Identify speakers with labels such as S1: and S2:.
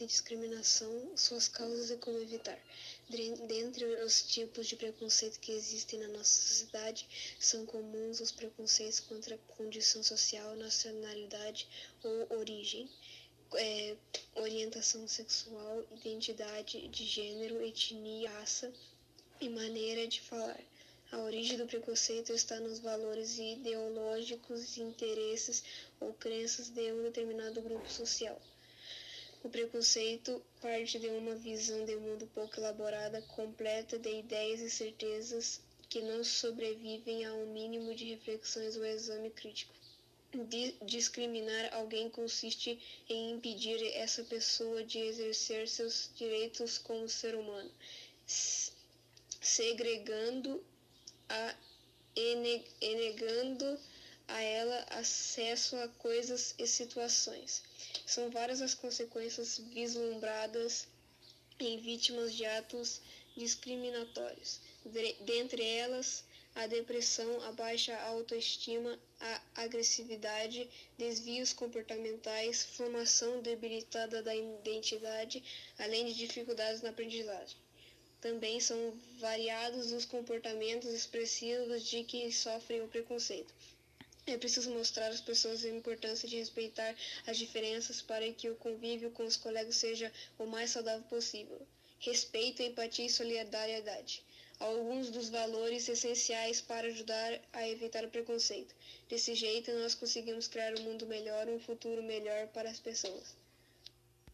S1: e discriminação, suas causas e como evitar. Dentre os tipos de preconceito que existem na nossa sociedade, são comuns os preconceitos contra condição social, nacionalidade ou origem, é, orientação sexual, identidade de gênero, etnia, raça e maneira de falar. A origem do preconceito está nos valores ideológicos, interesses ou crenças de um determinado grupo social. O preconceito parte de uma visão de mundo pouco elaborada, completa de ideias e certezas que não sobrevivem a um mínimo de reflexões ou exame crítico. discriminar alguém consiste em impedir essa pessoa de exercer seus direitos como ser humano, segregando a e negando a ela acesso a coisas e situações. São várias as consequências vislumbradas em vítimas de atos discriminatórios. Dentre elas, a depressão, a baixa autoestima, a agressividade, desvios comportamentais, formação debilitada da identidade, além de dificuldades na aprendizagem. Também são variados os comportamentos expressivos de que sofrem o preconceito. É preciso mostrar às pessoas a importância de respeitar as diferenças para que o convívio com os colegas seja o mais saudável possível. Respeito, empatia e solidariedade. Alguns dos valores essenciais para ajudar a evitar o preconceito. Desse jeito, nós conseguimos criar um mundo melhor, um futuro melhor para as pessoas.